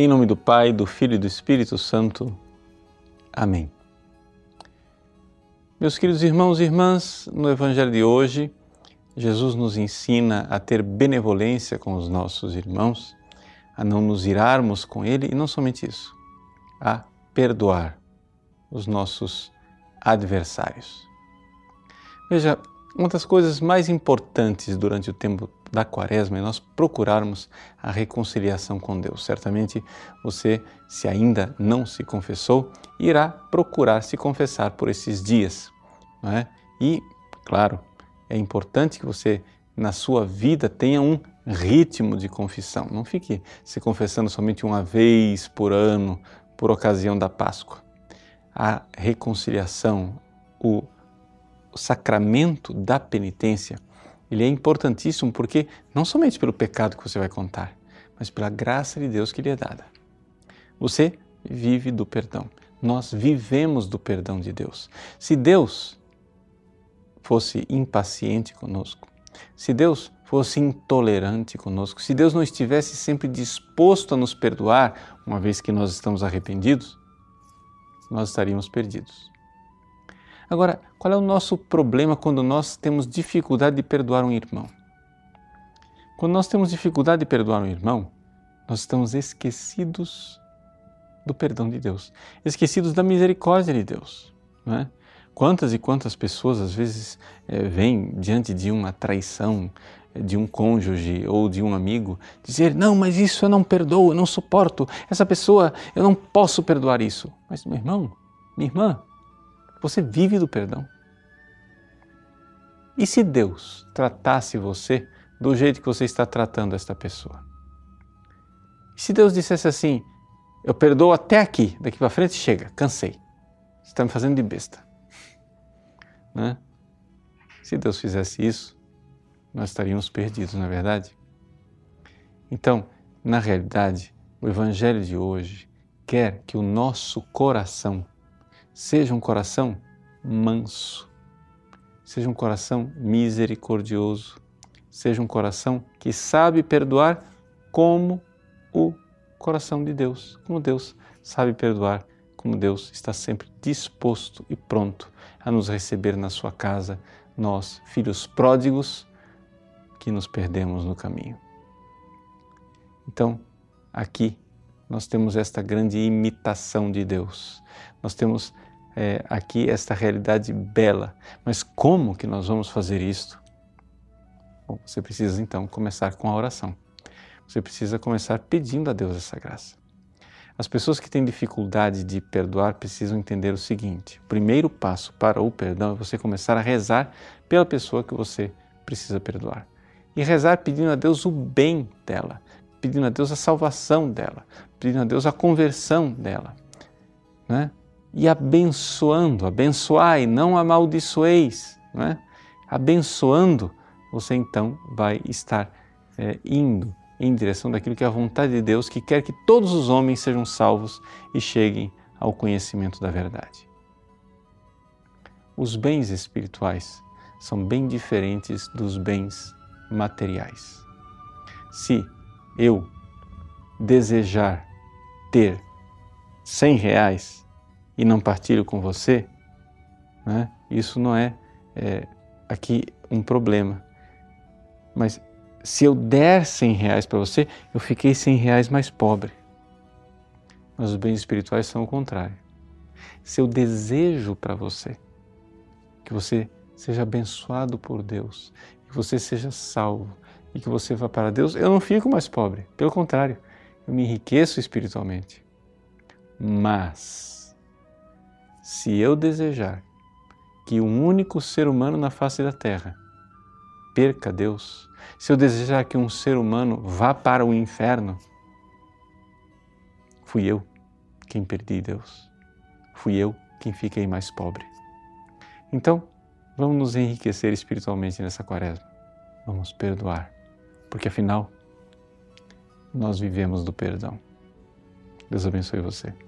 Em nome do Pai, do Filho e do Espírito Santo. Amém. Meus queridos irmãos e irmãs, no Evangelho de hoje, Jesus nos ensina a ter benevolência com os nossos irmãos, a não nos irarmos com ele e não somente isso, a perdoar os nossos adversários. Veja, uma das coisas mais importantes durante o tempo da quaresma é nós procurarmos a reconciliação com Deus. Certamente você, se ainda não se confessou, irá procurar se confessar por esses dias. Não é? E, claro, é importante que você, na sua vida, tenha um ritmo de confissão. Não fique se confessando somente uma vez por ano, por ocasião da Páscoa. A reconciliação, o sacramento da penitência, ele é importantíssimo porque não somente pelo pecado que você vai contar, mas pela graça de Deus que lhe é dada. Você vive do perdão. Nós vivemos do perdão de Deus. Se Deus fosse impaciente conosco, se Deus fosse intolerante conosco, se Deus não estivesse sempre disposto a nos perdoar, uma vez que nós estamos arrependidos, nós estaríamos perdidos. Agora, qual é o nosso problema quando nós temos dificuldade de perdoar um irmão? Quando nós temos dificuldade de perdoar um irmão, nós estamos esquecidos do perdão de Deus, esquecidos da misericórdia de Deus. Não é? Quantas e quantas pessoas às vezes é, vêm diante de uma traição de um cônjuge ou de um amigo dizer: Não, mas isso eu não perdoo, eu não suporto, essa pessoa eu não posso perdoar isso. Mas, meu irmão, minha irmã, você vive do perdão. E se Deus tratasse você do jeito que você está tratando esta pessoa? Se Deus dissesse assim: Eu perdoo até aqui, daqui para frente chega, cansei. Você está me fazendo de besta. Né? Se Deus fizesse isso, nós estaríamos perdidos, não é verdade? Então, na realidade, o Evangelho de hoje quer que o nosso coração seja um coração manso, seja um coração misericordioso, seja um coração que sabe perdoar como o coração de Deus, como Deus sabe perdoar, como Deus está sempre disposto e pronto a nos receber na sua casa, nós, filhos pródigos, que nos perdemos no caminho. Então, aqui nós temos esta grande imitação de Deus. Nós temos é, aqui esta realidade bela. Mas como que nós vamos fazer isto? Bom, você precisa então começar com a oração. Você precisa começar pedindo a Deus essa graça. As pessoas que têm dificuldade de perdoar precisam entender o seguinte: o primeiro passo para o perdão é você começar a rezar pela pessoa que você precisa perdoar. E rezar pedindo a Deus o bem dela, pedindo a Deus a salvação dela, pedindo a Deus a conversão dela. Né? E abençoando, abençoai, não amaldiçoeis, não é? abençoando, você então vai estar é, indo em direção daquilo que é a vontade de Deus, que quer que todos os homens sejam salvos e cheguem ao conhecimento da verdade. Os bens espirituais são bem diferentes dos bens materiais. Se eu desejar ter 100 reais, e não partilho com você, né? isso não é, é aqui um problema. Mas se eu der 100 reais para você, eu fiquei 100 reais mais pobre. Mas os bens espirituais são o contrário. Se eu desejo para você que você seja abençoado por Deus, que você seja salvo e que você vá para Deus, eu não fico mais pobre. Pelo contrário, eu me enriqueço espiritualmente. Mas se eu desejar que um único ser humano na face da terra perca Deus, se eu desejar que um ser humano vá para o inferno, fui eu quem perdi Deus. Fui eu quem fiquei mais pobre. Então, vamos nos enriquecer espiritualmente nessa quaresma. Vamos perdoar, porque afinal, nós vivemos do perdão. Deus abençoe você.